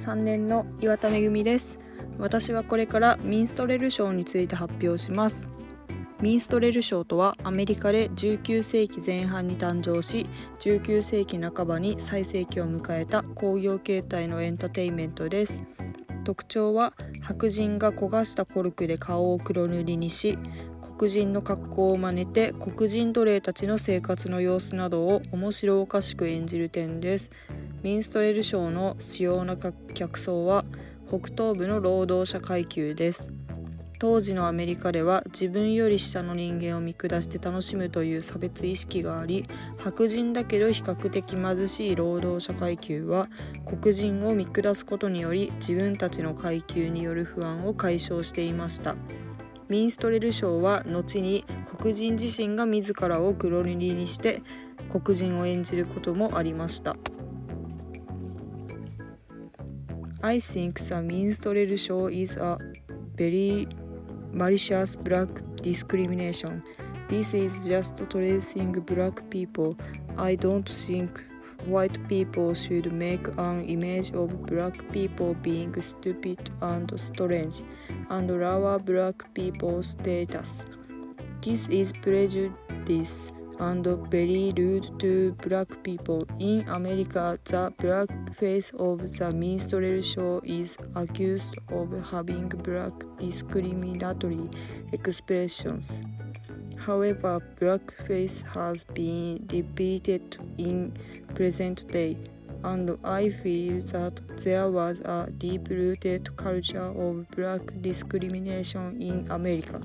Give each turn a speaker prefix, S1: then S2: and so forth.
S1: 3年の岩田めぐみです。私はこれからミンストレル賞について発表します。ミンストレル賞とはアメリカで19世紀前半に誕生し19世紀半ばに最盛期を迎えた工業形態のエンターテインメントです。特徴は白人が焦がしたコルクで顔を黒塗りにし黒人の格好を真似て黒人奴隷たちの生活の様子などを面白おかしく演じる点です。ミンストレル賞の主要な客層は北東部の労働者階級です当時のアメリカでは自分より下の人間を見下して楽しむという差別意識があり白人だけど比較的貧しい労働者階級は黒人を見下すことにより自分たちの階級による不安を解消していましたミンストレル賞は後に黒人自身が自らを黒塗りにして黒人を演じることもありました。I think the minstrel show is a very malicious black discrimination. This is just tracing black people. I don't think white people should make an image of black people being stupid and strange and lower black people's status. This is prejudice and very rude to black people. In America, the black face of the minstrel show is accused of having black discriminatory expressions. However, blackface has been repeated in present day, and I feel that there was a deep-rooted culture of black discrimination in America.